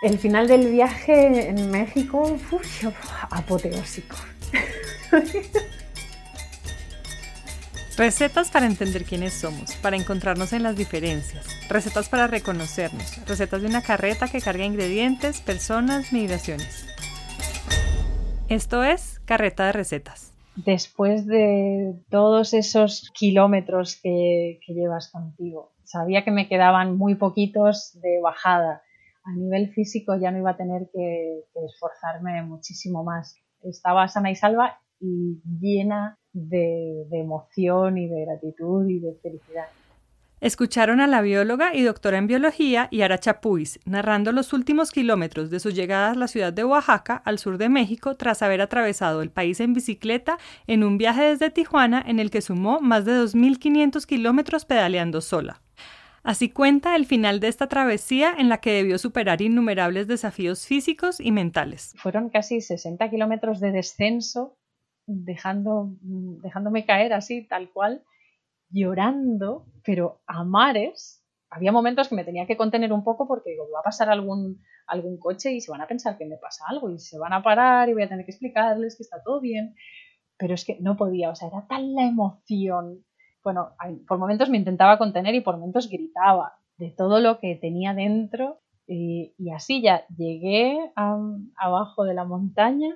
El final del viaje en México, uf, apoteósico. Recetas para entender quiénes somos, para encontrarnos en las diferencias, recetas para reconocernos, recetas de una carreta que carga ingredientes, personas, migraciones. Esto es Carreta de Recetas. Después de todos esos kilómetros que, llevas contigo, sabía que me quedaban muy poquitos de bajada. A nivel físico ya no iba a tener que esforzarme muchísimo más. Estaba sana y salva y llena de, emoción y de gratitud y de felicidad. Escucharon a la bióloga y doctora en biología Yara Chapuis narrando los últimos kilómetros de su llegada a la ciudad de Oaxaca, al sur de México, tras haber atravesado el país en bicicleta en un viaje desde Tijuana en el que sumó más de 2.500 kilómetros pedaleando sola. Así cuenta el final de esta travesía en la que debió superar innumerables desafíos físicos y mentales. Fueron casi 60 kilómetros de descenso dejándome caer así, tal cual, llorando, pero a mares. Había momentos que me tenía que contener un poco porque digo, va a pasar algún, algún coche y se van a pensar que me pasa algo y se van a parar y voy a tener que explicarles que está todo bien. Pero es que no podía, o sea, era tan la emoción. Bueno, por momentos me intentaba contener y por momentos gritaba de todo lo que tenía dentro y, así ya llegué abajo de la montaña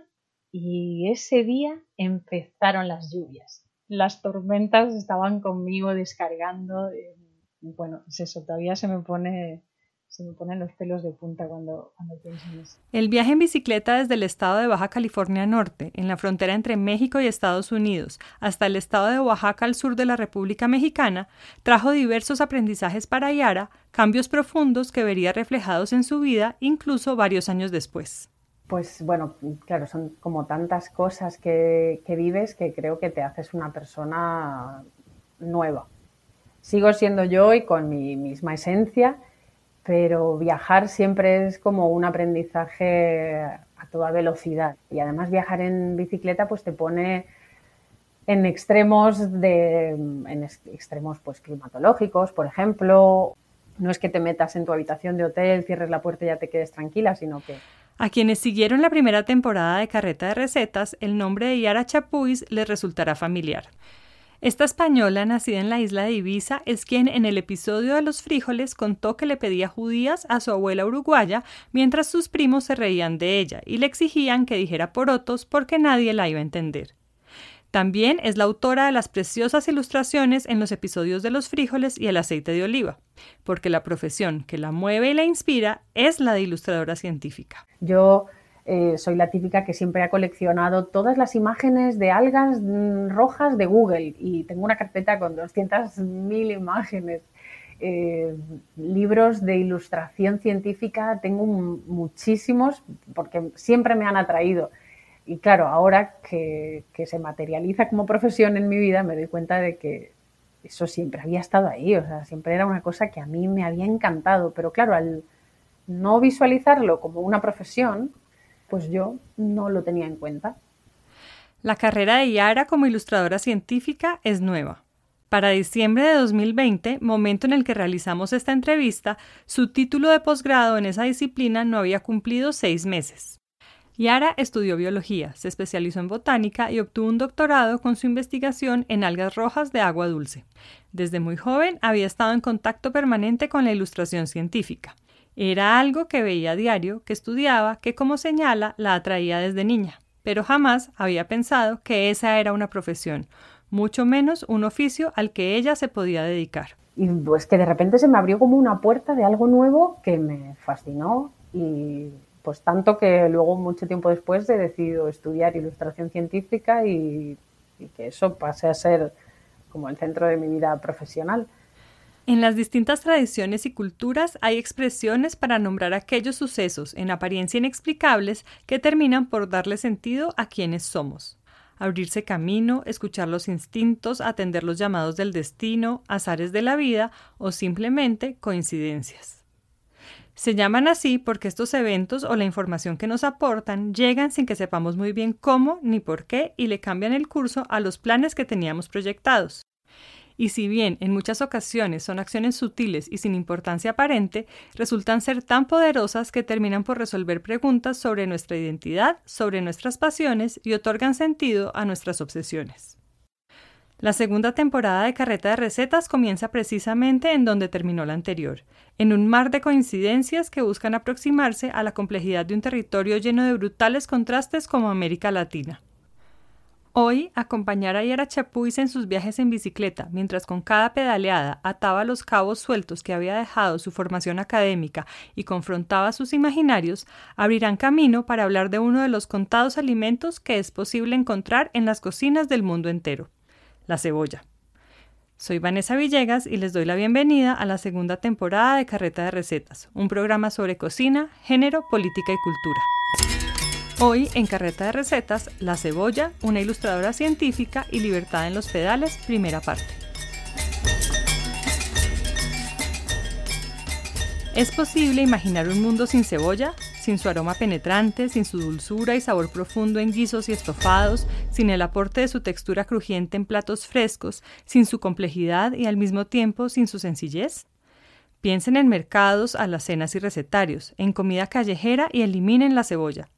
y ese día empezaron las lluvias. Las tormentas estaban conmigo descargando. Eh, bueno, es eso, todavía se me pone se me ponen los pelos de punta cuando, cuando pienso en eso. El viaje en bicicleta desde el estado de Baja California Norte, en la frontera entre México y Estados Unidos, hasta el estado de Oaxaca al sur de la República Mexicana, trajo diversos aprendizajes para Yara, cambios profundos que vería reflejados en su vida incluso varios años después. Pues bueno, claro, son como tantas cosas que, vives que creo que te haces una persona nueva. Sigo siendo yo y con mi misma esencia, pero viajar siempre es como un aprendizaje a toda velocidad. Y además viajar en bicicleta pues te pone en extremos de en extremos pues climatológicos, por ejemplo, no es que te metas en tu habitación de hotel, cierres la puerta y ya te quedes tranquila, sino que a quienes siguieron la primera temporada de Carreta de Recetas, el nombre de Yara Chapuis les resultará familiar. Esta española, nacida en la isla de Ibiza, es quien en el episodio de los frijoles contó que le pedía judías a su abuela uruguaya mientras sus primos se reían de ella y le exigían que dijera porotos porque nadie la iba a entender. También es la autora de las preciosas ilustraciones en los episodios de los frijoles y el aceite de oliva, porque la profesión que la mueve y la inspira es la de ilustradora científica. Yo eh, soy la típica que siempre ha coleccionado todas las imágenes de algas mm, rojas de Google. Y tengo una carpeta con 200.000 imágenes. Eh, libros de ilustración científica. Tengo muchísimos porque siempre me han atraído. Y claro, ahora que, se materializa como profesión en mi vida, me doy cuenta de que eso siempre había estado ahí, o sea, siempre era una cosa que a mí me había encantado, pero claro, al no visualizarlo como una profesión, pues yo no lo tenía en cuenta. La carrera de Yara como ilustradora científica es nueva. Para diciembre de 2020, momento en el que realizamos esta entrevista, su título de posgrado en esa disciplina no había cumplido seis meses. Yara estudió biología, se especializó en botánica y obtuvo un doctorado con su investigación en algas rojas de agua dulce. Desde muy joven había estado en contacto permanente con la ilustración científica. Era algo que veía a diario, que estudiaba, que como señala la atraía desde niña, pero jamás había pensado que esa era una profesión, mucho menos un oficio al que ella se podía dedicar. Y pues que de repente se me abrió como una puerta de algo nuevo que me fascinó y pues tanto que luego, mucho tiempo después, he decidido estudiar ilustración científica y, que eso pase a ser como el centro de mi vida profesional. En las distintas tradiciones y culturas hay expresiones para nombrar aquellos sucesos en apariencia inexplicables que terminan por darle sentido a quienes somos. Abrirse camino, escuchar los instintos, atender los llamados del destino, azares de la vida o simplemente coincidencias. Se llaman así porque estos eventos o la información que nos aportan llegan sin que sepamos muy bien cómo ni por qué y le cambian el curso a los planes que teníamos proyectados. Y si bien en muchas ocasiones son acciones sutiles y sin importancia aparente, resultan ser tan poderosas que terminan por resolver preguntas sobre nuestra identidad, sobre nuestras pasiones y otorgan sentido a nuestras obsesiones. La segunda temporada de Carreta de Recetas comienza precisamente en donde terminó la anterior, en un mar de coincidencias que buscan aproximarse a la complejidad de un territorio lleno de brutales contrastes como América Latina. Hoy, acompañar a Yara Chapuis en sus viajes en bicicleta, mientras con cada pedaleada ataba los cabos sueltos que había dejado su formación académica y confrontaba sus imaginarios, abrirán camino para hablar de uno de los contados alimentos que es posible encontrar en las cocinas del mundo entero, la cebolla. Soy Vanessa Villegas y les doy la bienvenida a la segunda temporada de Carreta de Recetas, un programa sobre cocina, género, política y cultura. Hoy, en Carreta de Recetas, La Cebolla, una ilustradora científica y Libertad en los Pedales, primera parte. ¿Es posible imaginar un mundo sin cebolla? Sin su aroma penetrante, sin su dulzura y sabor profundo en guisos y estofados, sin el aporte de su textura crujiente en platos frescos, sin su complejidad y al mismo tiempo sin su sencillez? Piensen en mercados, alacenas y recetarios, en comida callejera y eliminen la cebolla.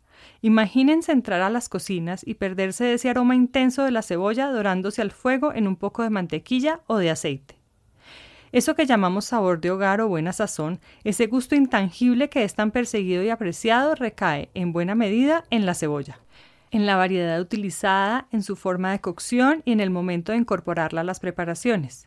Imagínense entrar a las cocinas y perderse de ese aroma intenso de la cebolla dorándose al fuego en un poco de mantequilla o de aceite. Eso que llamamos sabor de hogar o buena sazón, ese gusto intangible que es tan perseguido y apreciado, recae, en buena medida, en la cebolla, en la variedad utilizada, en su forma de cocción y en el momento de incorporarla a las preparaciones.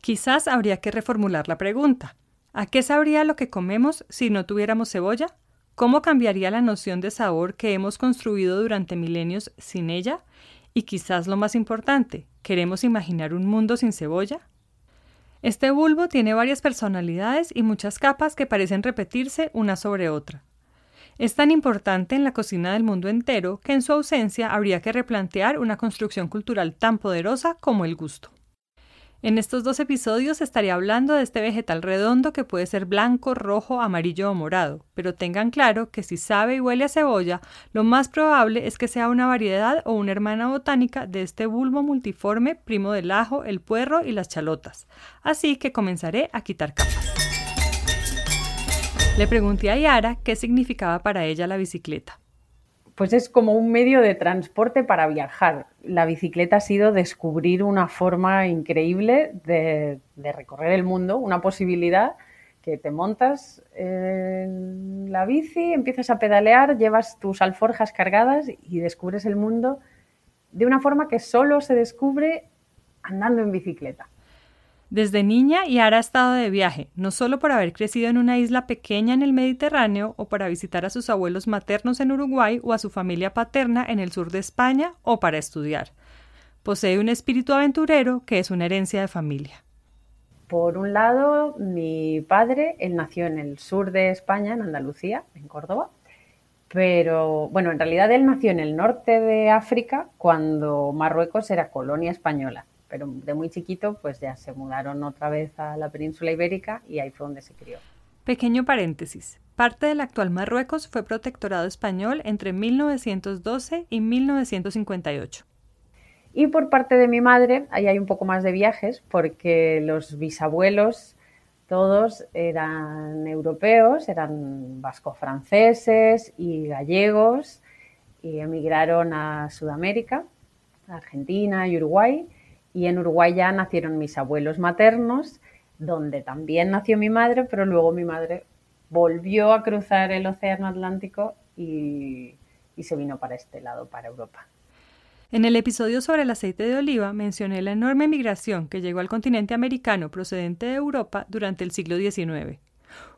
Quizás habría que reformular la pregunta. ¿A qué sabría lo que comemos si no tuviéramos cebolla? ¿Cómo cambiaría la noción de sabor que hemos construido durante milenios sin ella? Y quizás lo más importante, ¿queremos imaginar un mundo sin cebolla? Este bulbo tiene varias personalidades y muchas capas que parecen repetirse una sobre otra. Es tan importante en la cocina del mundo entero que en su ausencia habría que replantear una construcción cultural tan poderosa como el gusto. En estos dos episodios estaría hablando de este vegetal redondo que puede ser blanco, rojo, amarillo o morado, pero tengan claro que si sabe y huele a cebolla, lo más probable es que sea una variedad o una hermana botánica de este bulbo multiforme primo del ajo, el puerro y las chalotas. Así que comenzaré a quitar capas. Le pregunté a Yara qué significaba para ella la bicicleta pues es como un medio de transporte para viajar. La bicicleta ha sido descubrir una forma increíble de, recorrer el mundo, una posibilidad que te montas en la bici, empiezas a pedalear, llevas tus alforjas cargadas y descubres el mundo de una forma que solo se descubre andando en bicicleta. Desde niña, Yara ha estado de viaje, no solo por haber crecido en una isla pequeña en el Mediterráneo o para visitar a sus abuelos maternos en Uruguay o a su familia paterna en el sur de España o para estudiar. Posee un espíritu aventurero que es una herencia de familia. Por un lado, mi padre, él nació en el sur de España, en Andalucía, en Córdoba, pero bueno, en realidad él nació en el norte de África cuando Marruecos era colonia española pero de muy chiquito pues ya se mudaron otra vez a la península ibérica y ahí fue donde se crió. Pequeño paréntesis. Parte del actual Marruecos fue protectorado español entre 1912 y 1958. Y por parte de mi madre, ahí hay un poco más de viajes, porque los bisabuelos todos eran europeos, eran vasco-franceses y gallegos, y emigraron a Sudamérica, Argentina y Uruguay, y en Uruguay ya nacieron mis abuelos maternos, donde también nació mi madre, pero luego mi madre volvió a cruzar el Océano Atlántico y, y se vino para este lado, para Europa. En el episodio sobre el aceite de oliva mencioné la enorme migración que llegó al continente americano procedente de Europa durante el siglo XIX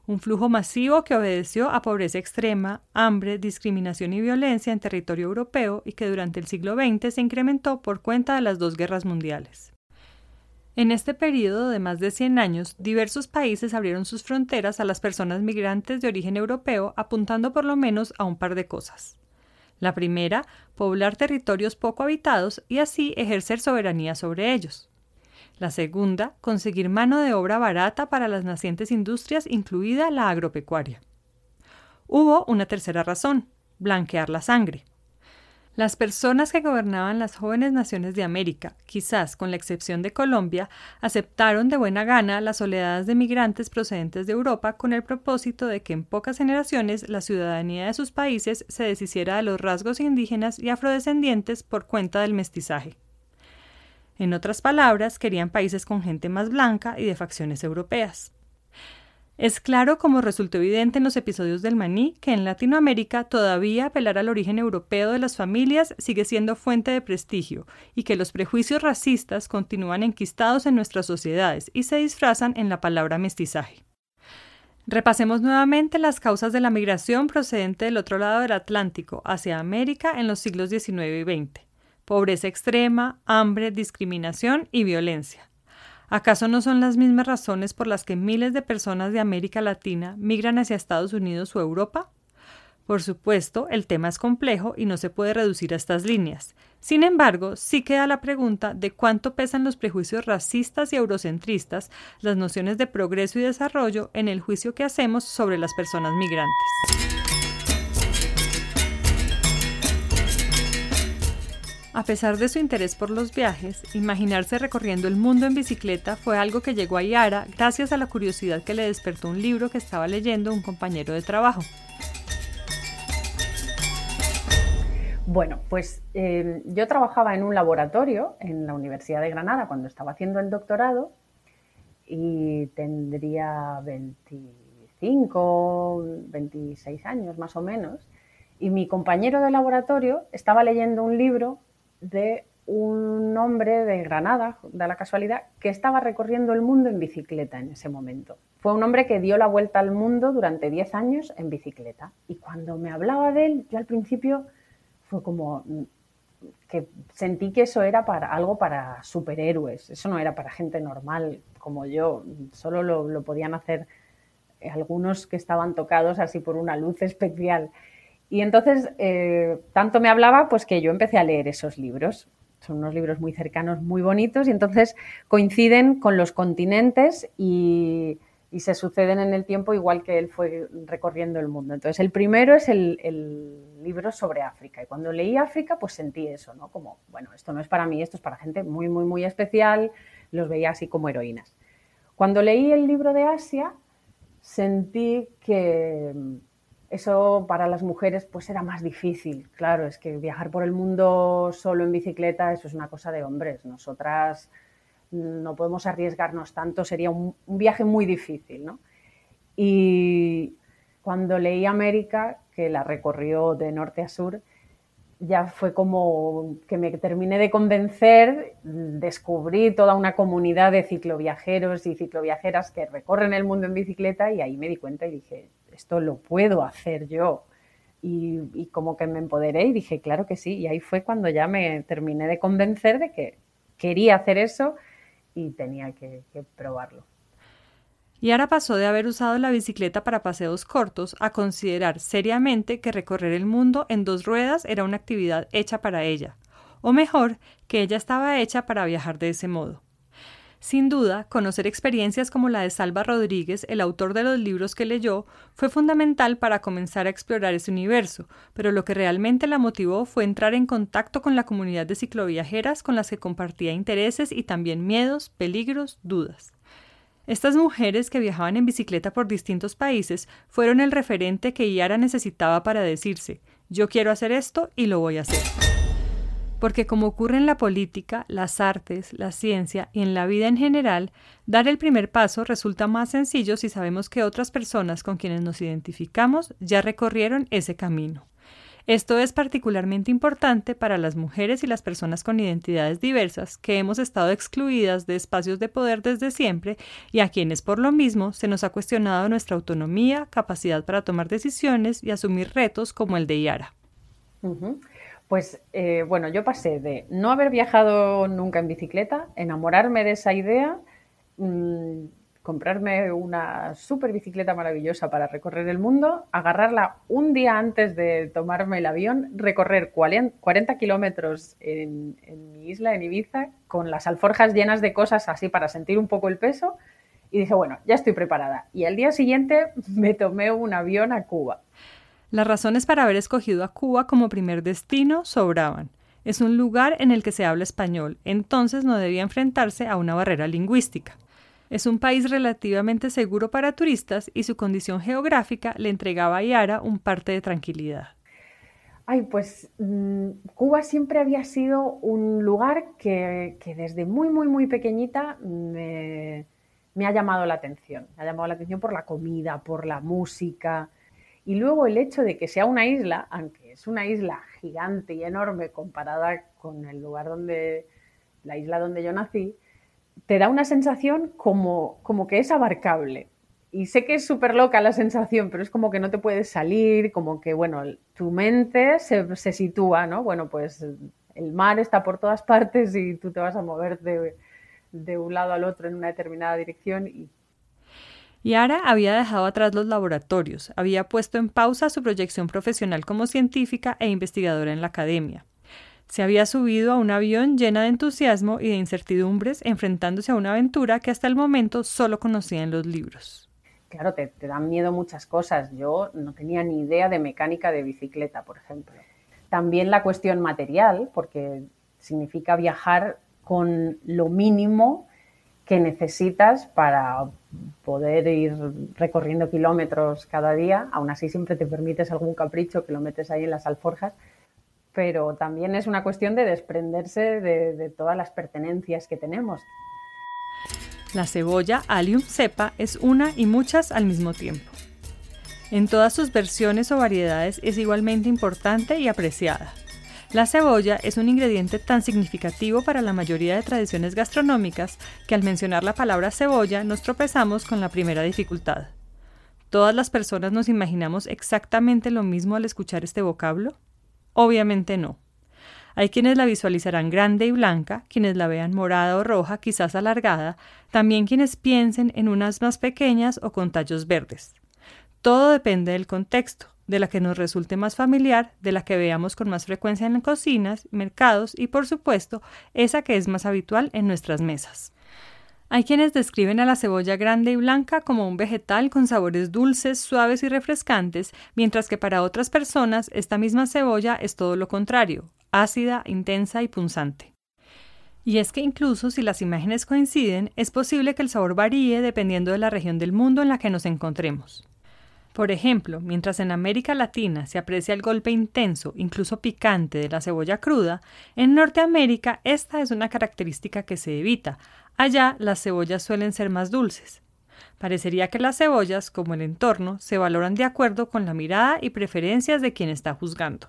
un flujo masivo que obedeció a pobreza extrema, hambre, discriminación y violencia en territorio europeo y que durante el siglo XX se incrementó por cuenta de las dos guerras mundiales. En este periodo de más de 100 años, diversos países abrieron sus fronteras a las personas migrantes de origen europeo apuntando por lo menos a un par de cosas. La primera, poblar territorios poco habitados y así ejercer soberanía sobre ellos. La segunda, conseguir mano de obra barata para las nacientes industrias, incluida la agropecuaria. Hubo una tercera razón, blanquear la sangre. Las personas que gobernaban las jóvenes naciones de América, quizás con la excepción de Colombia, aceptaron de buena gana las oleadas de migrantes procedentes de Europa con el propósito de que en pocas generaciones la ciudadanía de sus países se deshiciera de los rasgos indígenas y afrodescendientes por cuenta del mestizaje. En otras palabras, querían países con gente más blanca y de facciones europeas. Es claro, como resultó evidente en los episodios del maní, que en Latinoamérica todavía apelar al origen europeo de las familias sigue siendo fuente de prestigio y que los prejuicios racistas continúan enquistados en nuestras sociedades y se disfrazan en la palabra mestizaje. Repasemos nuevamente las causas de la migración procedente del otro lado del Atlántico hacia América en los siglos XIX y XX. Pobreza extrema, hambre, discriminación y violencia. ¿Acaso no son las mismas razones por las que miles de personas de América Latina migran hacia Estados Unidos o Europa? Por supuesto, el tema es complejo y no se puede reducir a estas líneas. Sin embargo, sí queda la pregunta de cuánto pesan los prejuicios racistas y eurocentristas, las nociones de progreso y desarrollo en el juicio que hacemos sobre las personas migrantes. A pesar de su interés por los viajes, imaginarse recorriendo el mundo en bicicleta fue algo que llegó a Yara gracias a la curiosidad que le despertó un libro que estaba leyendo un compañero de trabajo. Bueno, pues em, yo trabajaba en un laboratorio en la Universidad de Granada cuando estaba haciendo el doctorado y tendría 25, 26 años más o menos. Y mi compañero de laboratorio estaba leyendo un libro de un hombre de Granada, da la casualidad, que estaba recorriendo el mundo en bicicleta en ese momento. Fue un hombre que dio la vuelta al mundo durante 10 años en bicicleta. Y cuando me hablaba de él, yo al principio fue como mm, que sentí que eso era para algo para superhéroes, eso no era para gente normal como yo, solo lo, podían hacer algunos que estaban tocados así por una luz especial. Y entonces, eh, tanto me hablaba, pues que yo empecé a leer esos libros. Son unos libros muy cercanos, muy bonitos, y entonces coinciden con los continentes y, se suceden en el tiempo igual que él fue recorriendo el mundo. Entonces, el primero es el, el, libro sobre África. Y cuando leí África, pues sentí eso, ¿no? Como, bueno, esto no es para mí, esto es para gente muy, muy, muy especial. Los veía así como heroínas. Cuando leí el libro de Asia, sentí que eso para las mujeres pues era más difícil. Claro, es que viajar por el mundo solo en bicicleta, eso es una cosa de hombres. Nosotras no podemos arriesgarnos tanto, sería un, viaje muy difícil, ¿no? Y cuando leí América, que la recorrió de norte a sur, ya fue como que me terminé de convencer, descubrí toda una comunidad de cicloviajeros y cicloviajeras que recorren el mundo en bicicleta y ahí me di cuenta y dije, esto lo puedo hacer yo. Y, como que me empoderé y dije, claro que sí. Y ahí fue cuando ya me terminé de convencer de que quería hacer eso y tenía que, probarlo. Y ahora pasó de haber usado la bicicleta para paseos cortos a considerar seriamente que recorrer el mundo en dos ruedas era una actividad hecha para ella, o mejor, que ella estaba hecha para viajar de ese modo. Sin duda, conocer experiencias como la de Salva Rodríguez, el autor de los libros que leyó, fue fundamental para comenzar a explorar ese universo, pero lo que realmente la motivó fue entrar en contacto con la comunidad de cicloviajeras con las que compartía intereses y también miedos, peligros, dudas. Estas mujeres que viajaban en bicicleta por distintos países fueron el referente que Yara necesitaba para decirse yo quiero hacer esto y lo voy a hacer porque como ocurre en la política, las artes, la ciencia y en la vida en general, dar el primer paso resulta más sencillo si sabemos que otras personas con quienes nos identificamos ya recorrieron ese camino. Esto es particularmente importante para las mujeres y las personas con identidades diversas que hemos estado excluidas de espacios de poder desde siempre y a quienes por lo mismo se nos ha cuestionado nuestra autonomía, capacidad para tomar decisiones y asumir retos como el de Yara. Pues eh, bueno, yo pasé de no haber viajado nunca en bicicleta, enamorarme de esa idea, mm, comprarme una super bicicleta maravillosa para recorrer el mundo, agarrarla un día antes de tomarme el avión, recorrer 40 kilómetros en, en mi isla, en Ibiza, con las alforjas llenas de cosas así para sentir un poco el peso. Y dije, bueno, ya estoy preparada. Y al día siguiente me tomé un avión a Cuba. Las razones para haber escogido a Cuba como primer destino sobraban. Es un lugar en el que se habla español, entonces no debía enfrentarse a una barrera lingüística. Es un país relativamente seguro para turistas y su condición geográfica le entregaba a Yara un parte de tranquilidad. Ay, pues mm, Cuba siempre había sido un lugar que, desde muy, muy, muy pequeñita me, me, ha llamado la atención. Me ha llamado la atención por la comida, por la música. Y luego el hecho de que sea una isla, aunque es una isla gigante y enorme comparada con el lugar donde, la isla donde yo nací, te da una sensación como, como que es abarcable. Y sé que es súper loca la sensación, pero es como que no te puedes salir, como que, bueno, tu mente se, se, sitúa, ¿no? Bueno, pues el mar está por todas partes y tú te vas a mover de, de un lado al otro en una determinada dirección y Yara había dejado atrás los laboratorios, había puesto en pausa su proyección profesional como científica e investigadora en la academia. Se había subido a un avión llena de entusiasmo y de incertidumbres, enfrentándose a una aventura que hasta el momento solo conocía en los libros. Claro, te, dan miedo muchas cosas. Yo no tenía ni idea de mecánica de bicicleta, por ejemplo. También la cuestión material, porque significa viajar con lo mínimo que necesitas para poder ir recorriendo kilómetros cada día. Aún así siempre te permites algún capricho que lo metes ahí en las alforjas pero también es una cuestión de desprenderse de, todas las pertenencias que tenemos. La cebolla Allium cepa es una y muchas al mismo tiempo. En todas sus versiones o variedades es igualmente importante y apreciada. La cebolla es un ingrediente tan significativo para la mayoría de tradiciones gastronómicas que al mencionar la palabra cebolla nos tropezamos con la primera dificultad. ¿Todas las personas nos imaginamos exactamente lo mismo al escuchar este vocablo? Obviamente no. Hay quienes la visualizarán grande y blanca, quienes la vean morada o roja, quizás alargada, también quienes piensen en unas más pequeñas o con tallos verdes. Todo depende del contexto, de la que nos resulte más familiar, de la que veamos con más frecuencia en cocinas, mercados y, por supuesto, esa que es más habitual en nuestras mesas. Hay quienes describen a la cebolla grande y blanca como un vegetal con sabores dulces, suaves y refrescantes, mientras que para otras personas esta misma cebolla es todo lo contrario, ácida, intensa y punzante. Y es que incluso si las imágenes coinciden, es posible que el sabor varíe dependiendo de la región del mundo en la que nos encontremos. Por ejemplo, mientras en América Latina se aprecia el golpe intenso, incluso picante, de la cebolla cruda, en Norteamérica esta es una característica que se evita, Allá las cebollas suelen ser más dulces. Parecería que las cebollas, como el entorno, se valoran de acuerdo con la mirada y preferencias de quien está juzgando.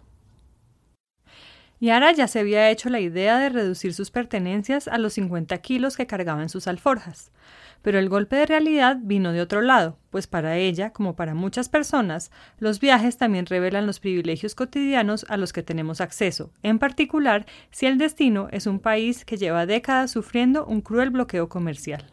Yara ya se había hecho la idea de reducir sus pertenencias a los 50 kilos que cargaba en sus alforjas, pero el golpe de realidad vino de otro lado, pues para ella, como para muchas personas, los viajes también revelan los privilegios cotidianos a los que tenemos acceso, en particular si el destino es un país que lleva décadas sufriendo un cruel bloqueo comercial.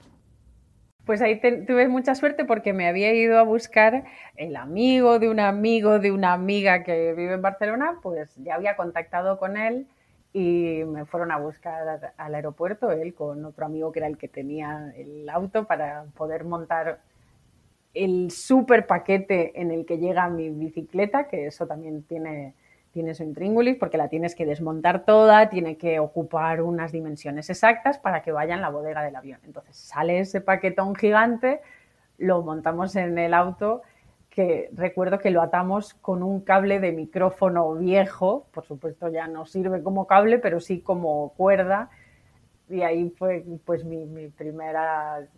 Pues ahí tuve mucha suerte porque me había ido a buscar el amigo de un amigo de una amiga que vive en Barcelona, pues ya había contactado con él y me fueron a buscar al aeropuerto, él con otro amigo que era el que tenía el auto para poder montar el super paquete en el que llega mi bicicleta, que eso también tiene tiene su intríngulis porque la tienes que desmontar toda, tiene que ocupar unas dimensiones exactas para que vaya en la bodega del avión. Entonces sale ese paquetón gigante, lo montamos en el auto, que recuerdo que lo atamos con un cable de micrófono viejo, por supuesto ya no sirve como cable, pero sí como cuerda, y ahí fue pues mi, mi primera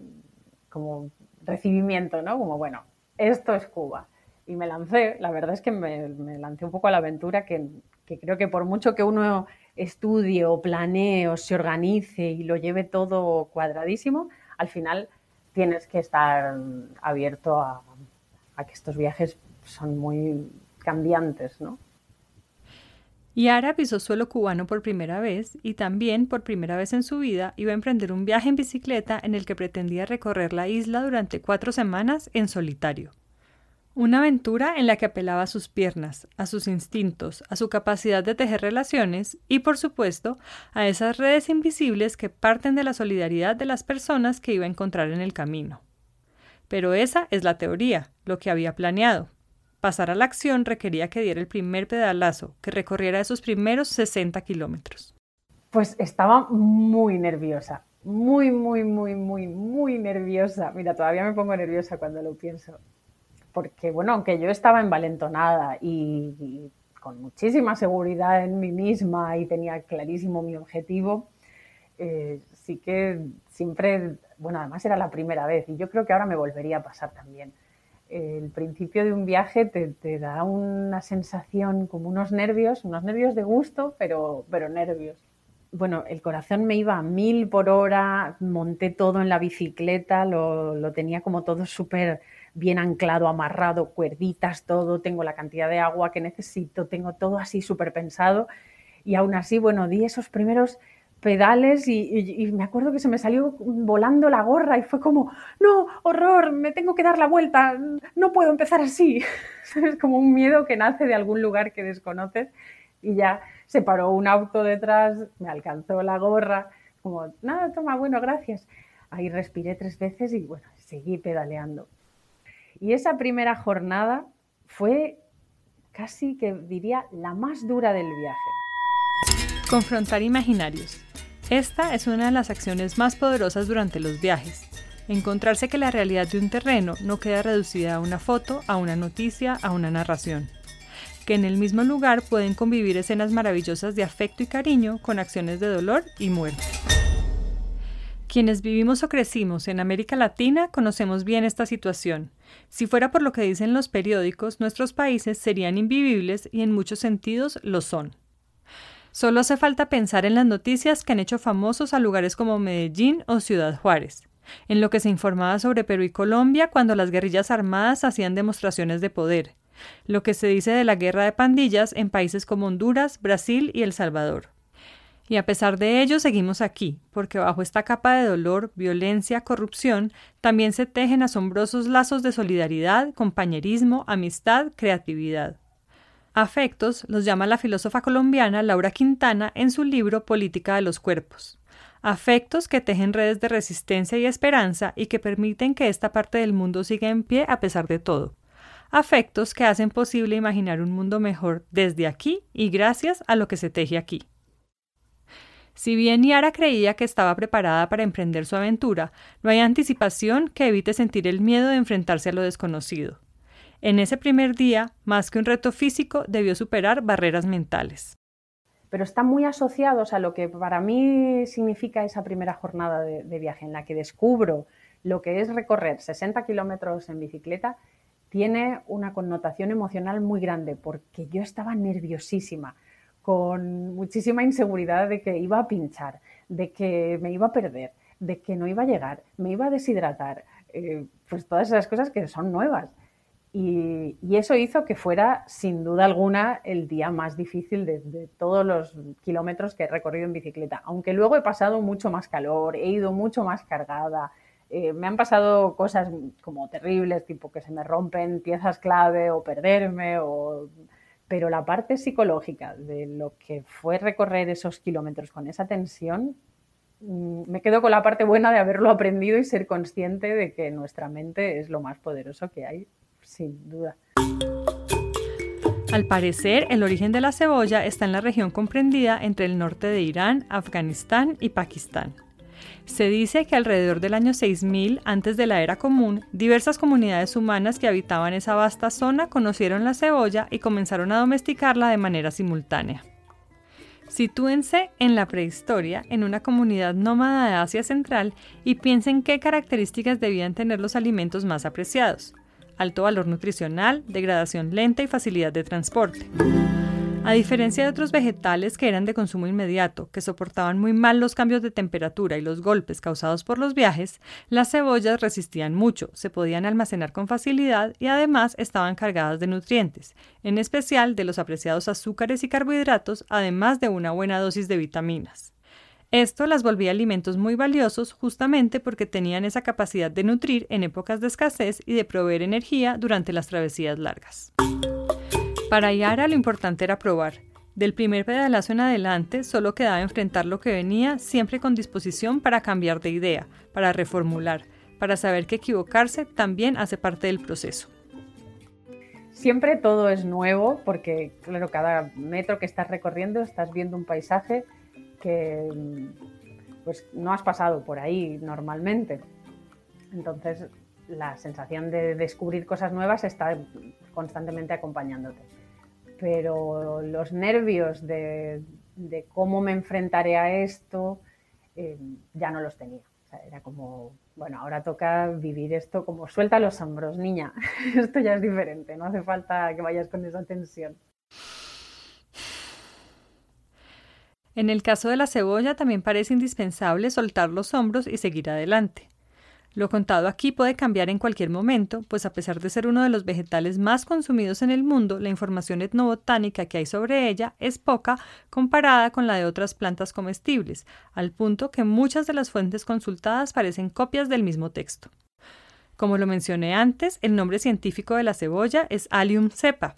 como recibimiento, ¿no? Como bueno, esto es Cuba y me lancé. La verdad es que me, lancé un poco a la aventura que, creo que por mucho que uno estudie o planee o se organice y lo lleve todo cuadradísimo, al final tienes que estar abierto a, a que estos viajes son muy cambiantes, ¿no? Yara pisó suelo cubano por primera vez y también por primera vez en su vida iba a emprender un viaje en bicicleta en el que pretendía recorrer la isla durante cuatro semanas en solitario. Una aventura en la que apelaba a sus piernas, a sus instintos, a su capacidad de tejer relaciones y, por supuesto, a esas redes invisibles que parten de la solidaridad de las personas que iba a encontrar en el camino. Pero esa es la teoría, lo que había planeado. Pasar a la acción requería que diera el primer pedalazo, que recorriera esos primeros 60 kilómetros. Pues estaba muy nerviosa, muy, muy, muy, muy, muy nerviosa. Mira, todavía me pongo nerviosa cuando lo pienso. Porque, bueno, aunque yo estaba envalentonada y, con muchísima seguridad en mí misma y tenía clarísimo mi objetivo, eh, sí que siempre, bueno, además era la primera vez y yo creo que ahora me volvería a pasar también. El principio de un viaje te, da una sensación como unos nervios, unos nervios de gusto, pero, pero nervios bueno, el corazón me iba a mil por hora, monté todo en la bicicleta, lo, tenía como todo súper bien anclado, amarrado, cuerditas, todo, tengo la cantidad de agua que necesito, tengo todo así súper pensado. Y aún así, bueno, di esos primeros pedales y, me acuerdo que se me salió volando la gorra y fue como, no, horror, me tengo que dar la vuelta, no puedo empezar así. Es como un miedo que nace de algún lugar que desconoces y ya se paró un auto detrás, me alcanzó la gorra, como, nada, toma, bueno, gracias. Ahí respiré tres veces y bueno, seguí pedaleando. Y esa primera jornada fue casi que diría la más dura del viaje. Confrontar imaginarios. Esta es una de las acciones más poderosas durante los viajes. Encontrarse que la realidad de un terreno no queda reducida a una foto, a una noticia, a una narración que en el mismo lugar pueden convivir escenas maravillosas de afecto y cariño con acciones de dolor y muerte. Quienes vivimos o crecimos en América Latina conocemos bien esta situación. Si fuera por lo que dicen los periódicos, nuestros países serían invivibles y en muchos sentidos lo son. Solo hace falta pensar en las noticias que han hecho famosos a lugares como Medellín o Ciudad Juárez, en lo que se informaba sobre Perú y Colombia cuando las guerrillas armadas hacían demostraciones de poder, lo que se dice de la guerra de pandillas en países como Honduras, Brasil y El Salvador. Y a pesar de ello seguimos aquí, porque bajo esta capa de dolor, violencia, corrupción, también se tejen asombrosos lazos de solidaridad, compañerismo, amistad, creatividad. Afectos los llama la filósofa colombiana Laura Quintana en su libro Política de los Cuerpos. Afectos que tejen redes de resistencia y esperanza y que permiten que esta parte del mundo siga en pie a pesar de todo afectos que hacen posible imaginar un mundo mejor desde aquí y gracias a lo que se teje aquí. Si bien Yara creía que estaba preparada para emprender su aventura, no hay anticipación que evite sentir el miedo de enfrentarse a lo desconocido. En ese primer día, más que un reto físico, debió superar barreras mentales. Pero están muy asociados a lo que para mí significa esa primera jornada de, viaje, en la que descubro lo que es recorrer 60 kilómetros en bicicleta tiene una connotación emocional muy grande porque yo estaba nerviosísima, con muchísima inseguridad de que iba a pinchar, de que me iba a perder, de que no iba a llegar, me iba a deshidratar, eh, pues todas esas cosas que son nuevas. Y, eso hizo que fuera, sin duda alguna, el día más difícil de, todos los kilómetros que he recorrido en bicicleta. Aunque luego he pasado mucho más calor, he ido mucho más cargada, eh, me han pasado cosas como terribles, tipo que se me rompen piezas clave o perderme, o... pero la parte psicológica de lo que fue recorrer esos kilómetros con esa tensión, mm, me quedo con la parte buena de haberlo aprendido y ser consciente de que nuestra mente es lo más poderoso que hay, sin duda. Al parecer, el origen de la cebolla está en la región comprendida entre el norte de Irán, Afganistán y Pakistán. Se dice que alrededor del año 6000 antes de la era común, diversas comunidades humanas que habitaban esa vasta zona conocieron la cebolla y comenzaron a domesticarla de manera simultánea. Sitúense en la prehistoria, en una comunidad nómada de Asia Central, y piensen qué características debían tener los alimentos más apreciados. Alto valor nutricional, degradación lenta y facilidad de transporte. A diferencia de otros vegetales que eran de consumo inmediato, que soportaban muy mal los cambios de temperatura y los golpes causados por los viajes, las cebollas resistían mucho, se podían almacenar con facilidad y además estaban cargadas de nutrientes, en especial de los apreciados azúcares y carbohidratos, además de una buena dosis de vitaminas. Esto las volvía alimentos muy valiosos justamente porque tenían esa capacidad de nutrir en épocas de escasez y de proveer energía durante las travesías largas. Para Yara lo importante era probar. Del primer pedalazo en adelante solo quedaba enfrentar lo que venía, siempre con disposición para cambiar de idea, para reformular, para saber que equivocarse también hace parte del proceso. siempre todo es nuevo porque, claro, cada metro que estás recorriendo estás viendo un paisaje que pues no has pasado por ahí normalmente. Entonces, la sensación de descubrir cosas nuevas está constantemente acompañándote. Pero los nervios de, cómo me enfrentaré a esto eh, ya no los tenía. era como, bueno, ahora toca vivir esto como suelta los hombros, niña. esto ya es diferente, no hace falta que vayas con esa tensión. En el caso de la cebolla también parece indispensable soltar los hombros y seguir adelante. Lo contado aquí puede cambiar en cualquier momento, pues a pesar de ser uno de los vegetales más consumidos en el mundo, la información etnobotánica que hay sobre ella es poca comparada con la de otras plantas comestibles, al punto que muchas de las fuentes consultadas parecen copias del mismo texto. Como lo mencioné antes, el nombre científico de la cebolla es Allium cepa.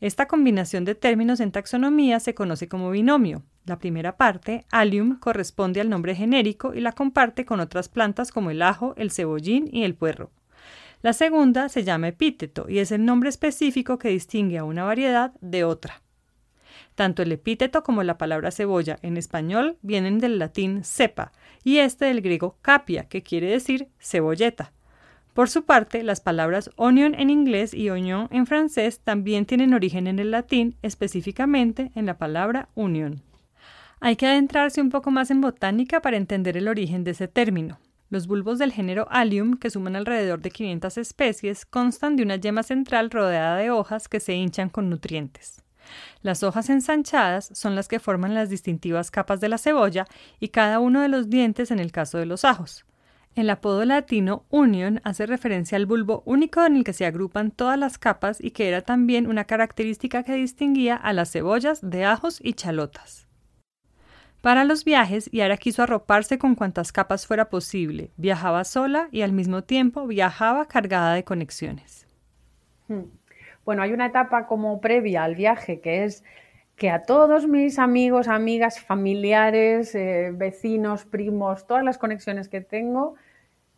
Esta combinación de términos en taxonomía se conoce como binomio, la primera parte, allium, corresponde al nombre genérico y la comparte con otras plantas como el ajo, el cebollín y el puerro. La segunda se llama epíteto y es el nombre específico que distingue a una variedad de otra. Tanto el epíteto como la palabra cebolla en español vienen del latín cepa y este del griego capia, que quiere decir cebolleta. Por su parte, las palabras onion en inglés y oignon en francés también tienen origen en el latín, específicamente en la palabra union. Hay que adentrarse un poco más en botánica para entender el origen de ese término. Los bulbos del género Allium, que suman alrededor de 500 especies, constan de una yema central rodeada de hojas que se hinchan con nutrientes. Las hojas ensanchadas son las que forman las distintivas capas de la cebolla y cada uno de los dientes en el caso de los ajos. El apodo latino union hace referencia al bulbo único en el que se agrupan todas las capas y que era también una característica que distinguía a las cebollas de ajos y chalotas para los viajes y ahora quiso arroparse con cuantas capas fuera posible. Viajaba sola y al mismo tiempo viajaba cargada de conexiones. Hmm. Bueno, hay una etapa como previa al viaje que es que a todos mis amigos, amigas, familiares, eh, vecinos, primos, todas las conexiones que tengo,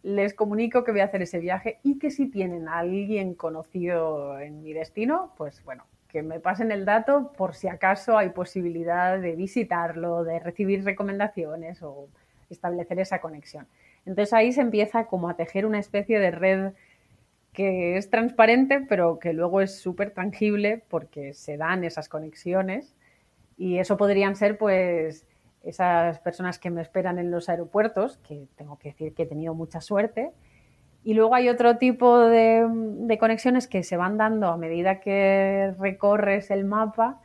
les comunico que voy a hacer ese viaje y que si tienen a alguien conocido en mi destino, pues bueno, que me pasen el dato por si acaso hay posibilidad de visitarlo, de recibir recomendaciones o establecer esa conexión. Entonces ahí se empieza como a tejer una especie de red que es transparente, pero que luego es súper tangible porque se dan esas conexiones y eso podrían ser pues esas personas que me esperan en los aeropuertos, que tengo que decir que he tenido mucha suerte, y luego hay otro tipo de, conexiones que se van dando a medida que recorres el mapa,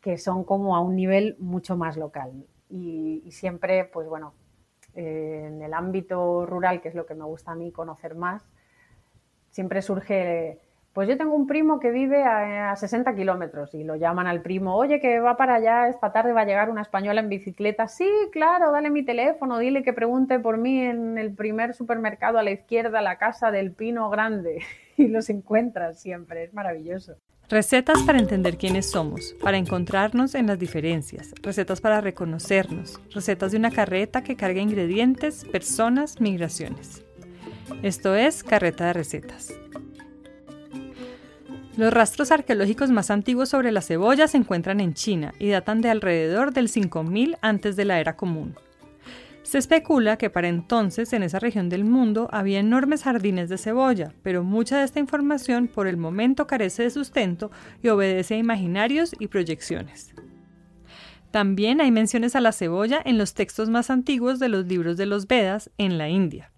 que son como a un nivel mucho más local. Y, siempre, pues bueno, eh, en el ámbito rural, que es lo que me gusta a mí conocer más, siempre surge pues yo tengo un primo que vive a, 60 kilómetros y lo llaman al primo, oye, que va para allá, esta tarde va a llegar una española en bicicleta. Sí, claro, dale mi teléfono, dile que pregunte por mí en el primer supermercado a la izquierda, la casa del Pino Grande. Y los encuentras siempre, es maravilloso. Recetas para entender quiénes somos, para encontrarnos en las diferencias, recetas para reconocernos, recetas de una carreta que carga ingredientes, personas, migraciones. Esto es Carreta de Recetas. Los rastros arqueológicos más antiguos sobre la cebolla se encuentran en China y datan de alrededor del 5000 antes de la era común. Se especula que para entonces en esa región del mundo había enormes jardines de cebolla, pero mucha de esta información por el momento carece de sustento y obedece a imaginarios y proyecciones. También hay menciones a la cebolla en los textos más antiguos de los libros de los Vedas en la India.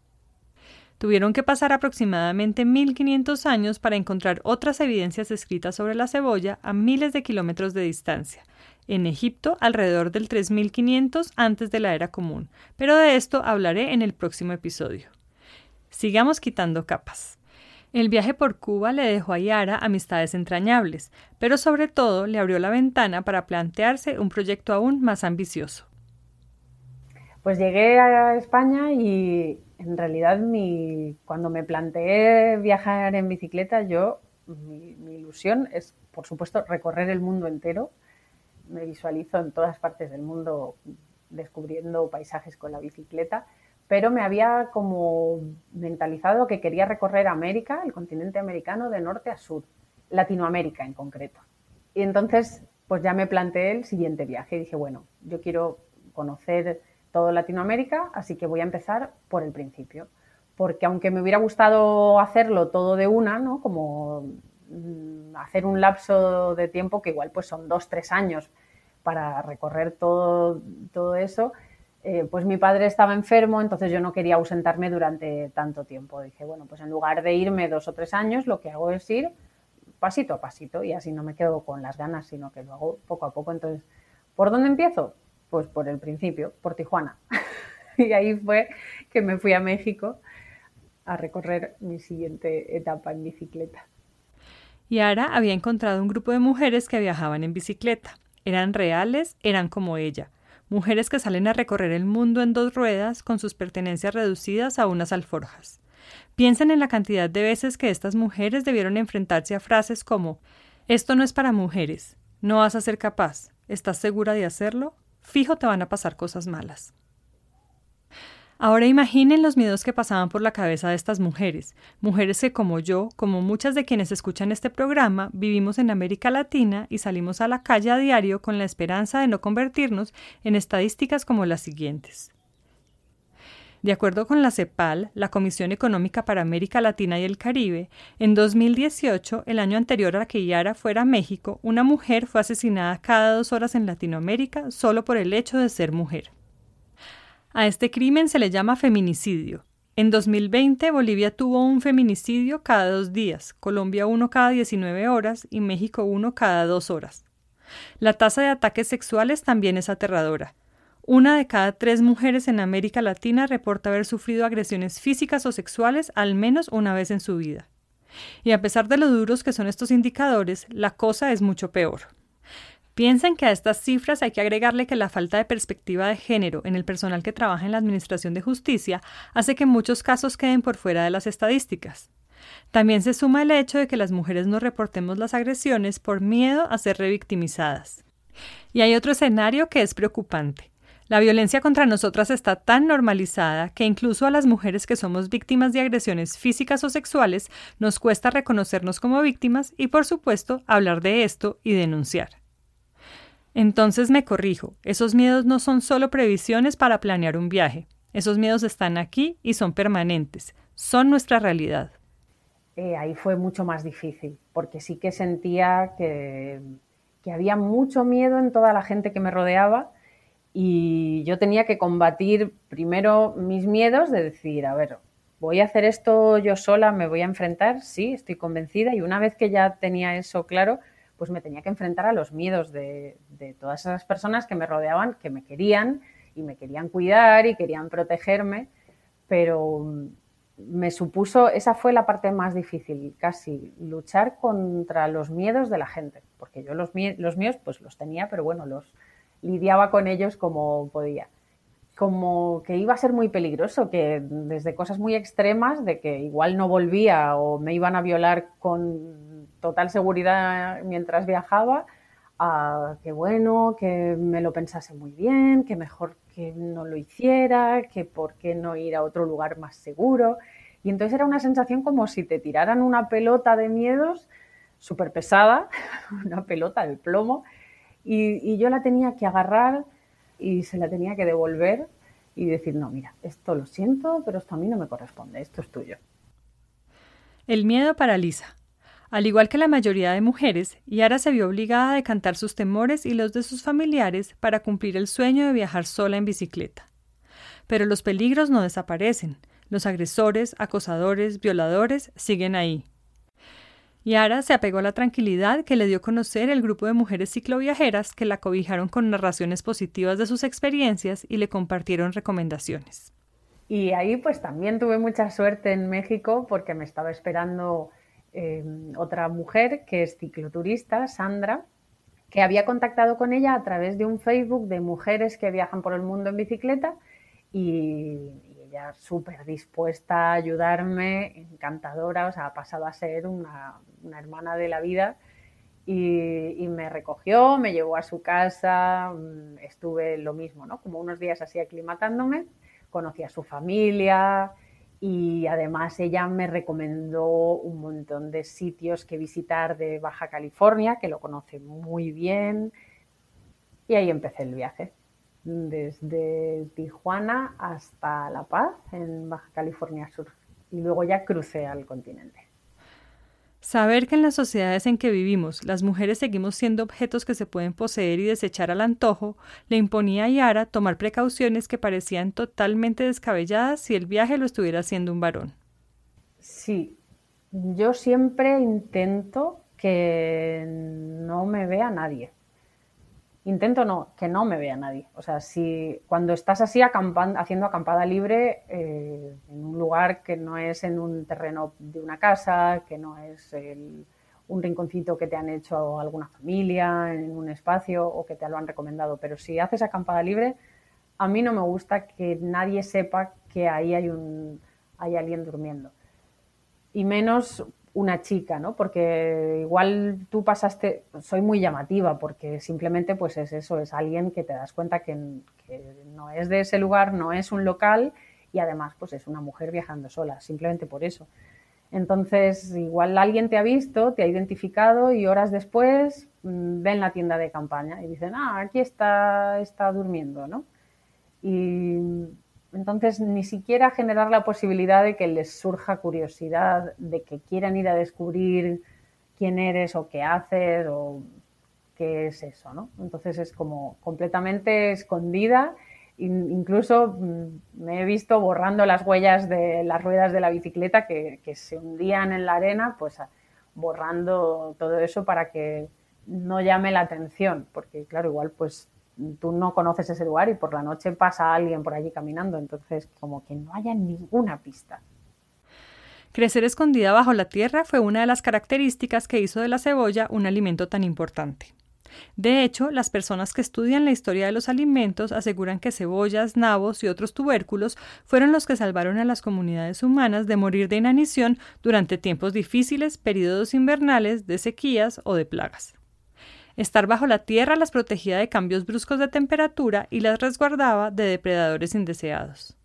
Tuvieron que pasar aproximadamente 1500 años para encontrar otras evidencias escritas sobre la cebolla a miles de kilómetros de distancia. En Egipto, alrededor del 3500 antes de la era común, pero de esto hablaré en el próximo episodio. Sigamos quitando capas. El viaje por Cuba le dejó a Yara amistades entrañables, pero sobre todo le abrió la ventana para plantearse un proyecto aún más ambicioso. Pues llegué a España y en realidad mi, cuando me planteé viajar en bicicleta, yo, mi, ilusión es, por supuesto, recorrer el mundo entero. Me visualizo en todas partes del mundo descubriendo paisajes con la bicicleta, pero me había como mentalizado que quería recorrer América, el continente americano, de norte a sur. Latinoamérica en concreto. Y entonces, pues ya me planteé el siguiente viaje. Dije, bueno, yo quiero conocer todo Latinoamérica, así que voy a empezar por el principio. Porque aunque me hubiera gustado hacerlo todo de una, ¿no? Como mm, hacer un lapso de tiempo que igual pues son dos, tres años para recorrer todo, todo eso, eh, pues mi padre estaba enfermo, entonces yo no quería ausentarme durante tanto tiempo. Dije, bueno, pues en lugar de irme dos o tres años, lo que hago es ir pasito a pasito y así no me quedo con las ganas, sino que lo hago poco a poco. Entonces, ¿por dónde empiezo? Pues por el principio, por Tijuana. y ahí fue que me fui a México a recorrer mi siguiente etapa en bicicleta. Yara había encontrado un grupo de mujeres que viajaban en bicicleta. Eran reales, eran como ella mujeres que salen a recorrer el mundo en dos ruedas con sus pertenencias reducidas a unas alforjas. Piensen en la cantidad de veces que estas mujeres debieron enfrentarse a frases como Esto no es para mujeres, no vas a ser capaz, ¿estás segura de hacerlo? Fijo te van a pasar cosas malas. Ahora imaginen los miedos que pasaban por la cabeza de estas mujeres, mujeres que como yo, como muchas de quienes escuchan este programa, vivimos en América Latina y salimos a la calle a diario con la esperanza de no convertirnos en estadísticas como las siguientes. De acuerdo con la CEPAL, la Comisión Económica para América Latina y el Caribe, en 2018, el año anterior a que Yara fuera a México, una mujer fue asesinada cada dos horas en Latinoamérica solo por el hecho de ser mujer. A este crimen se le llama feminicidio. En 2020 Bolivia tuvo un feminicidio cada dos días, Colombia uno cada 19 horas y México uno cada dos horas. La tasa de ataques sexuales también es aterradora. Una de cada tres mujeres en América Latina reporta haber sufrido agresiones físicas o sexuales al menos una vez en su vida. Y a pesar de lo duros que son estos indicadores, la cosa es mucho peor. Piensen que a estas cifras hay que agregarle que la falta de perspectiva de género en el personal que trabaja en la Administración de Justicia hace que muchos casos queden por fuera de las estadísticas. También se suma el hecho de que las mujeres no reportemos las agresiones por miedo a ser revictimizadas. Y hay otro escenario que es preocupante. La violencia contra nosotras está tan normalizada que incluso a las mujeres que somos víctimas de agresiones físicas o sexuales nos cuesta reconocernos como víctimas y, por supuesto, hablar de esto y denunciar. Entonces me corrijo, esos miedos no son solo previsiones para planear un viaje, esos miedos están aquí y son permanentes, son nuestra realidad. Eh, ahí fue mucho más difícil, porque sí que sentía que, que había mucho miedo en toda la gente que me rodeaba y yo tenía que combatir primero mis miedos de decir, a ver, voy a hacer esto yo sola, me voy a enfrentar, sí, estoy convencida y una vez que ya tenía eso claro, pues me tenía que enfrentar a los miedos de, todas esas personas que me rodeaban, que me querían y me querían cuidar y querían protegerme, pero mm, me supuso, esa fue la parte más difícil, casi luchar contra los miedos de la gente, porque yo los, los míos pues los tenía, pero bueno, los lidiaba con ellos como podía como que iba a ser muy peligroso, que desde cosas muy extremas, de que igual no volvía o me iban a violar con total seguridad mientras viajaba, a que bueno, que me lo pensase muy bien, que mejor que no lo hiciera, que por qué no ir a otro lugar más seguro. Y entonces era una sensación como si te tiraran una pelota de miedos súper pesada, una pelota de plomo, y, yo la tenía que agarrar y se la tenía que devolver y decir, no, mira, esto lo siento, pero esto a mí no me corresponde, esto es tuyo. El miedo paraliza. Al igual que la mayoría de mujeres, Yara se vio obligada a decantar sus temores y los de sus familiares para cumplir el sueño de viajar sola en bicicleta. Pero los peligros no desaparecen. Los agresores, acosadores, violadores siguen ahí. Yara se apegó a la tranquilidad que le dio conocer el grupo de mujeres cicloviajeras que la cobijaron con narraciones positivas de sus experiencias y le compartieron recomendaciones. Y ahí pues también tuve mucha suerte en México porque me estaba esperando Em, otra mujer que es cicloturista, Sandra, que había contactado con ella a través de un Facebook de mujeres que viajan por el mundo en bicicleta y, ella súper dispuesta a ayudarme, encantadora, o sea, ha pasado a ser una, hermana de la vida. Y, y, me recogió, me llevó a su casa, mm, estuve lo mismo, ¿no? Como unos días así aclimatándome, conocí a su familia, y además ella me recomendó un montón de sitios que visitar de Baja California, que lo conoce muy bien, y ahí empecé el viaje, desde Tijuana hasta La Paz, en Baja California Sur, y luego ya crucé al continente. Saber que en las sociedades en que vivimos las mujeres seguimos siendo objetos que se pueden poseer y desechar al antojo, le imponía a Yara tomar precauciones que parecían totalmente descabelladas si el viaje lo estuviera haciendo un varón. Sí, yo siempre intento que no me vea nadie intento no, que no me vea nadie. O sea, si cuando estás así haciendo acampada libre eh, en un lugar que no es en un terreno de una casa, que no es un rinconcito que te han hecho alguna familia, en un espacio o que te lo han recomendado, pero si haces acampada libre, a mí no me gusta que nadie sepa que ahí hay, un, hay alguien durmiendo. Y menos una chica, ¿no? Porque igual tú pasaste, soy muy llamativa porque simplemente pues es eso, es alguien que te das cuenta que, no es de ese lugar, no es un local y además pues es una mujer viajando sola, simplemente por eso. Entonces, igual alguien te ha visto, te ha identificado y horas después mm, ven la tienda de campaña y dicen, ah, aquí está, está durmiendo, ¿no? Y entonces, ni siquiera generar la posibilidad de que les surja curiosidad, de que quieran ir a descubrir quién eres o qué haces o qué es eso, ¿no? Entonces es como completamente escondida. Incluso mm, me he visto borrando las huellas de las ruedas de la bicicleta que, que se hundían en la arena, pues borrando todo eso para que no llame la atención, porque claro, igual pues tú no conoces ese lugar y por la noche pasa alguien por allí caminando, entonces como que no haya ninguna pista. Crecer escondida bajo la tierra fue una de las características que hizo de la cebolla un alimento tan importante. De hecho, las personas que estudian la historia de los alimentos aseguran que cebollas, nabos y otros tubérculos fueron los que salvaron a las comunidades humanas de morir de inanición durante tiempos difíciles, periodos invernales, de sequías o de plagas. Estar bajo la tierra las protegía de cambios bruscos de temperatura y las resguardaba de depredadores indeseados.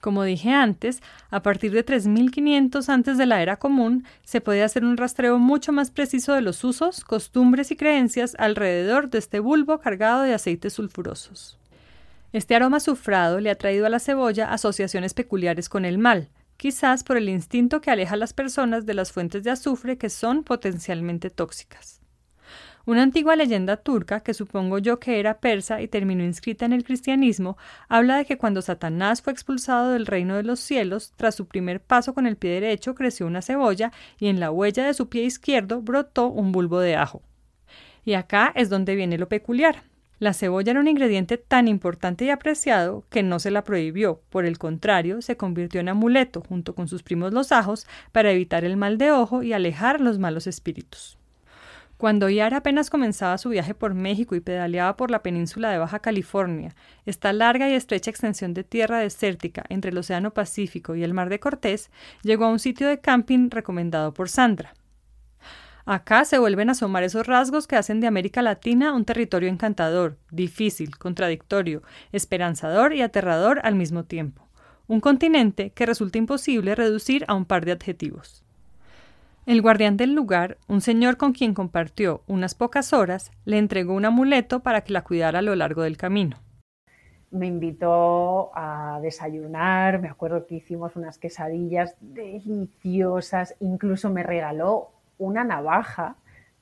Como dije antes, a partir de 3500 antes de la era común, se podía hacer un rastreo mucho más preciso de los usos, costumbres y creencias alrededor de este bulbo cargado de aceites sulfurosos. Este aroma azufrado le ha traído a la cebolla asociaciones peculiares con el mal, quizás por el instinto que aleja a las personas de las fuentes de azufre que son potencialmente tóxicas. Una antigua leyenda turca, que supongo yo que era persa y terminó inscrita en el cristianismo, habla de que cuando Satanás fue expulsado del reino de los cielos, tras su primer paso con el pie derecho creció una cebolla y en la huella de su pie izquierdo brotó un bulbo de ajo. Y acá es donde viene lo peculiar. La cebolla era un ingrediente tan importante y apreciado que no se la prohibió, por el contrario, se convirtió en amuleto junto con sus primos los ajos para evitar el mal de ojo y alejar los malos espíritus. Cuando Yara apenas comenzaba su viaje por México y pedaleaba por la península de Baja California, esta larga y estrecha extensión de tierra desértica entre el Océano Pacífico y el Mar de Cortés, llegó a un sitio de camping recomendado por Sandra. Acá se vuelven a asomar esos rasgos que hacen de América Latina un territorio encantador, difícil, contradictorio, esperanzador y aterrador al mismo tiempo. Un continente que resulta imposible reducir a un par de adjetivos. El guardián del lugar, un señor con quien compartió unas pocas horas, le entregó un amuleto para que la cuidara a lo largo del camino. Me invitó a desayunar, me acuerdo que hicimos unas quesadillas deliciosas, incluso me regaló una navaja,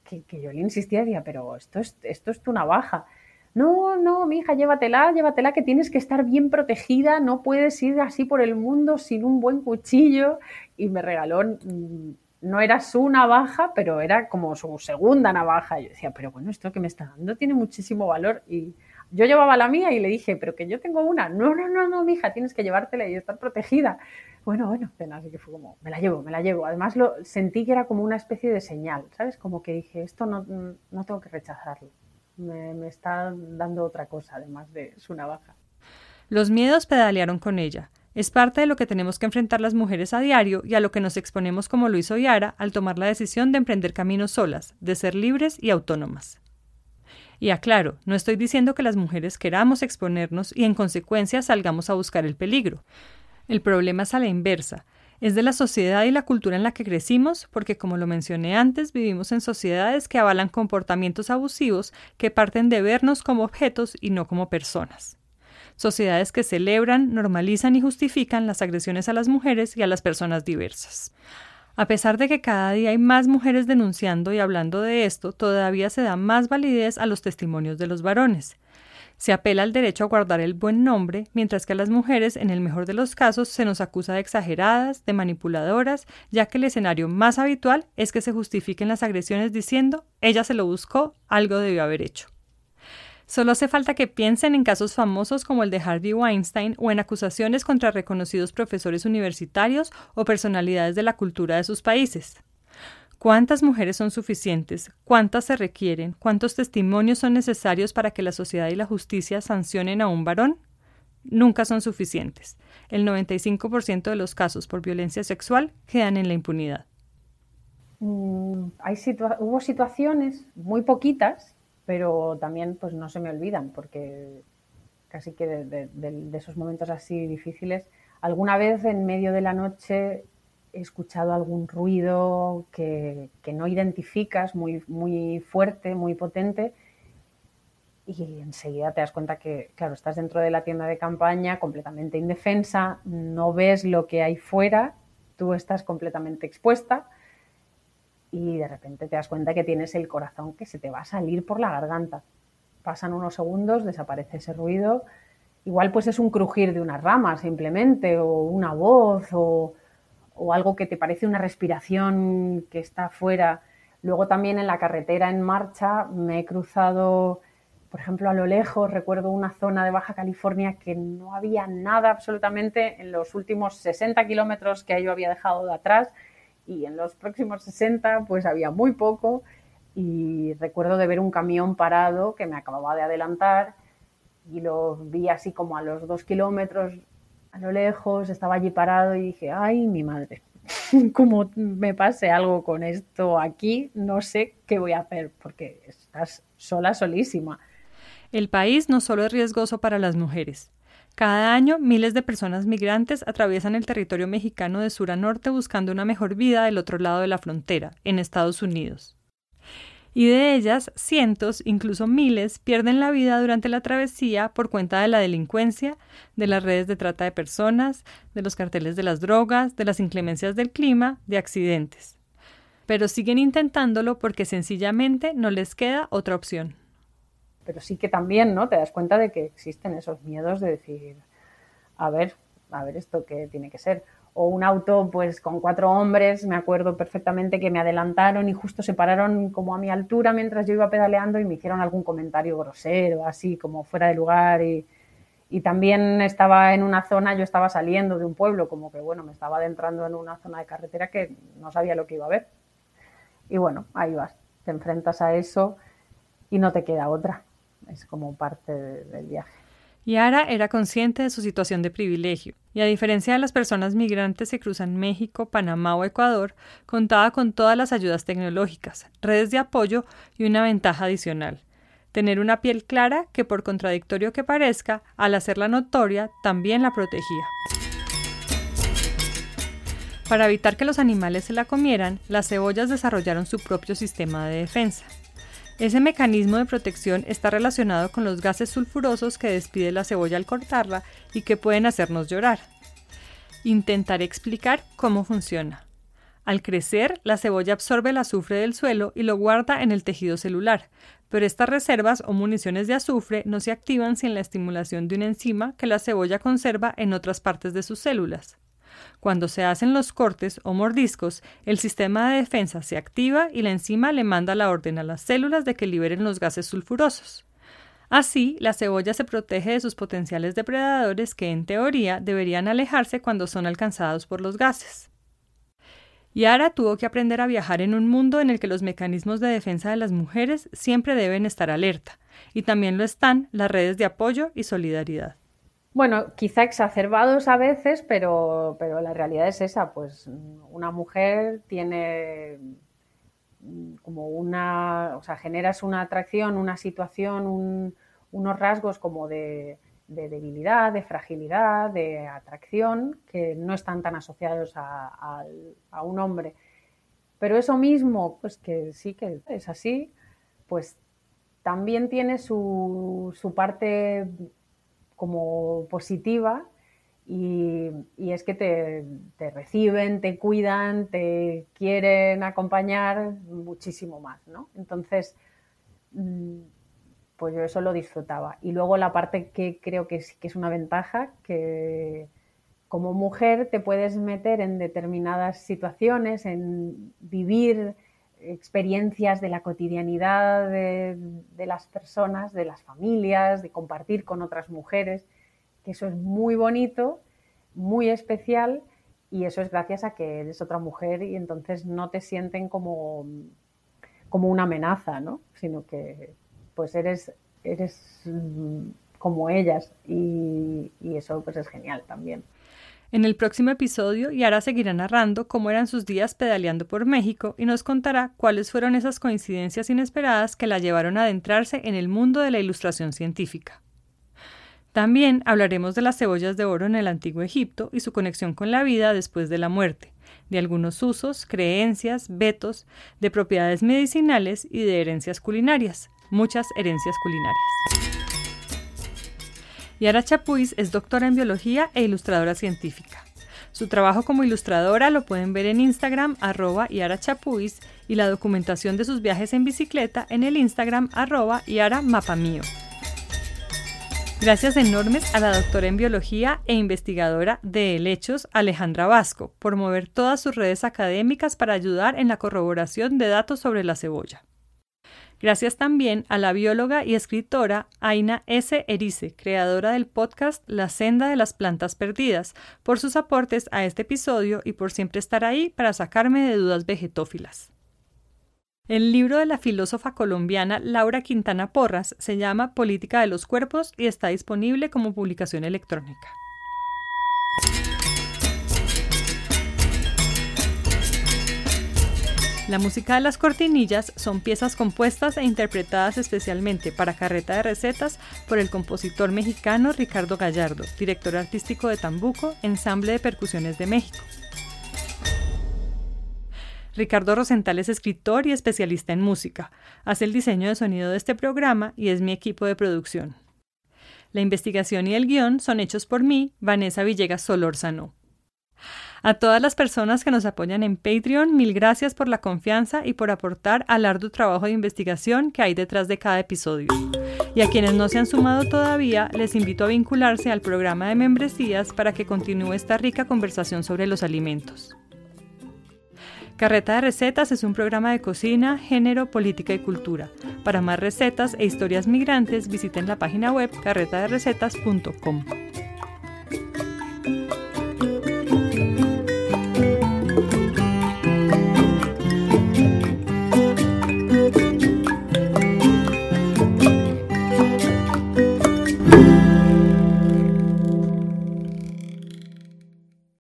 que, yo le insistía, decía, pero esto es, esto es tu navaja. No, no, mi hija, llévatela, llévatela, que tienes que estar bien protegida, no puedes ir así por el mundo sin un buen cuchillo. Y me regaló mm, no era su navaja, pero era como su segunda navaja. Y yo decía, pero bueno, esto que me está dando tiene muchísimo valor. Y yo llevaba la mía y le dije, pero que yo tengo una. No, no, no, no, mija, tienes que llevártela y estar protegida. Bueno, bueno, así que fue como, me la llevo, me la llevo. Además, lo sentí que era como una especie de señal, ¿sabes? Como que dije, esto no, no tengo que rechazarlo. Me, me está dando otra cosa, además de su navaja. Los miedos pedalearon con ella. Es parte de lo que tenemos que enfrentar las mujeres a diario y a lo que nos exponemos como lo hizo Yara al tomar la decisión de emprender caminos solas, de ser libres y autónomas. Y aclaro, no estoy diciendo que las mujeres queramos exponernos y en consecuencia salgamos a buscar el peligro. El problema es a la inversa. Es de la sociedad y la cultura en la que crecimos, porque como lo mencioné antes, vivimos en sociedades que avalan comportamientos abusivos que parten de vernos como objetos y no como personas. Sociedades que celebran, normalizan y justifican las agresiones a las mujeres y a las personas diversas. A pesar de que cada día hay más mujeres denunciando y hablando de esto, todavía se da más validez a los testimonios de los varones. Se apela al derecho a guardar el buen nombre, mientras que a las mujeres, en el mejor de los casos, se nos acusa de exageradas, de manipuladoras, ya que el escenario más habitual es que se justifiquen las agresiones diciendo ella se lo buscó, algo debió haber hecho. Solo hace falta que piensen en casos famosos como el de Harvey Weinstein o en acusaciones contra reconocidos profesores universitarios o personalidades de la cultura de sus países. ¿Cuántas mujeres son suficientes? ¿Cuántas se requieren? ¿Cuántos testimonios son necesarios para que la sociedad y la justicia sancionen a un varón? Nunca son suficientes. El 95% de los casos por violencia sexual quedan en la impunidad. Mm, hubo situaciones, muy poquitas, pero también pues no se me olvidan, porque casi que de esos momentos así difíciles, alguna vez en medio de la noche he escuchado algún ruido que, no identificas muy, muy fuerte, muy potente, y enseguida te das cuenta que, claro, estás dentro de la tienda de campaña completamente indefensa, no ves lo que hay fuera, tú estás completamente expuesta y de repente te das cuenta que tienes el corazón que se te va a salir por la garganta. Pasan unos segundos, desaparece ese ruido, igual pues es un crujir de una rama simplemente, o una voz, o, o algo que te parece una respiración que está fuera. Luego también en la carretera en marcha me he cruzado, por ejemplo, a lo lejos, recuerdo una zona de Baja California que no había nada absolutamente en los últimos 60 kilómetros que yo había dejado de atrás y en los próximos 60 pues había muy poco y recuerdo de ver un camión parado que me acababa de adelantar y lo vi así como a los dos kilómetros a lo lejos, estaba allí parado y dije, ay, mi madre, como me pase algo con esto aquí, no sé qué voy a hacer, porque estás sola, solísima. El país no solo es riesgoso para las mujeres. Cada año, miles de personas migrantes atraviesan el territorio mexicano de sur a norte buscando una mejor vida del otro lado de la frontera, en Estados Unidos y de ellas cientos, incluso miles, pierden la vida durante la travesía por cuenta de la delincuencia, de las redes de trata de personas, de los carteles de las drogas, de las inclemencias del clima, de accidentes. Pero siguen intentándolo porque sencillamente no les queda otra opción. Pero sí que también, ¿no? Te das cuenta de que existen esos miedos de decir, a ver, a ver esto que tiene que ser o un auto pues con cuatro hombres, me acuerdo perfectamente que me adelantaron y justo se pararon como a mi altura mientras yo iba pedaleando y me hicieron algún comentario grosero, así como fuera de lugar y, y también estaba en una zona, yo estaba saliendo de un pueblo, como que bueno, me estaba adentrando en una zona de carretera que no sabía lo que iba a ver. Y bueno, ahí vas, te enfrentas a eso y no te queda otra, es como parte del viaje. Yara era consciente de su situación de privilegio, y a diferencia de las personas migrantes que cruzan México, Panamá o Ecuador, contaba con todas las ayudas tecnológicas, redes de apoyo y una ventaja adicional, tener una piel clara que por contradictorio que parezca, al hacerla notoria, también la protegía. Para evitar que los animales se la comieran, las cebollas desarrollaron su propio sistema de defensa. Ese mecanismo de protección está relacionado con los gases sulfurosos que despide la cebolla al cortarla y que pueden hacernos llorar. Intentaré explicar cómo funciona. Al crecer, la cebolla absorbe el azufre del suelo y lo guarda en el tejido celular, pero estas reservas o municiones de azufre no se activan sin la estimulación de una enzima que la cebolla conserva en otras partes de sus células. Cuando se hacen los cortes o mordiscos, el sistema de defensa se activa y la enzima le manda la orden a las células de que liberen los gases sulfurosos. Así, la cebolla se protege de sus potenciales depredadores que, en teoría, deberían alejarse cuando son alcanzados por los gases. Yara tuvo que aprender a viajar en un mundo en el que los mecanismos de defensa de las mujeres siempre deben estar alerta, y también lo están las redes de apoyo y solidaridad. Bueno, quizá exacerbados a veces, pero, pero la realidad es esa, pues una mujer tiene como una, o sea, generas una atracción, una situación, unos rasgos como de de debilidad, de fragilidad, de atracción, que no están tan asociados a, un hombre. Pero eso mismo, pues que sí que es así, pues también tiene su, parte como positiva y, es que te, te, reciben, te cuidan, te quieren acompañar muchísimo más, ¿no? Entonces, mm, pues yo eso lo disfrutaba. Y luego la parte que creo que es, que es una ventaja, que como mujer te puedes meter en determinadas situaciones, en vivir experiencias de la cotidianidad de, las personas, de las familias, de compartir con otras mujeres, que eso es muy bonito, muy especial y eso es gracias a que eres otra mujer y entonces no te sienten como, como una amenaza, ¿no? sino que pues eres, eres mm, como ellas y, y eso pues es genial también. En el próximo episodio, Yara seguirá narrando cómo eran sus días pedaleando por México y nos contará cuáles fueron esas coincidencias inesperadas que la llevaron a adentrarse en el mundo de la ilustración científica. También hablaremos de las cebollas de oro en el antiguo Egipto y su conexión con la vida después de la muerte, de algunos usos, creencias, vetos, de propiedades medicinales y de herencias culinarias, muchas herencias culinarias. Yara Chapuis es doctora en biología e ilustradora científica. Su trabajo como ilustradora lo pueden ver en Instagram arroba Yara Chapuis y la documentación de sus viajes en bicicleta en el Instagram arroba Yara Mapamío. Gracias enormes a la doctora en biología e investigadora de helechos Alejandra Vasco por mover todas sus redes académicas para ayudar en la corroboración de datos sobre la cebolla. Gracias también a la bióloga y escritora Aina S. Erice, creadora del podcast La senda de las plantas perdidas, por sus aportes a este episodio y por siempre estar ahí para sacarme de dudas vegetófilas. El libro de la filósofa colombiana Laura Quintana Porras se llama Política de los Cuerpos y está disponible como publicación electrónica. La música de las cortinillas son piezas compuestas e interpretadas especialmente para carreta de recetas por el compositor mexicano Ricardo Gallardo, director artístico de Tambuco, ensamble de percusiones de México. Ricardo Rosenthal es escritor y especialista en música. Hace el diseño de sonido de este programa y es mi equipo de producción. La investigación y el guion son hechos por mí, Vanessa Villegas Solórzano. A todas las personas que nos apoyan en Patreon, mil gracias por la confianza y por aportar al arduo trabajo de investigación que hay detrás de cada episodio. Y a quienes no se han sumado todavía, les invito a vincularse al programa de membresías para que continúe esta rica conversación sobre los alimentos. Carreta de Recetas es un programa de cocina, género, política y cultura. Para más recetas e historias migrantes, visiten la página web carretaderecetas.com.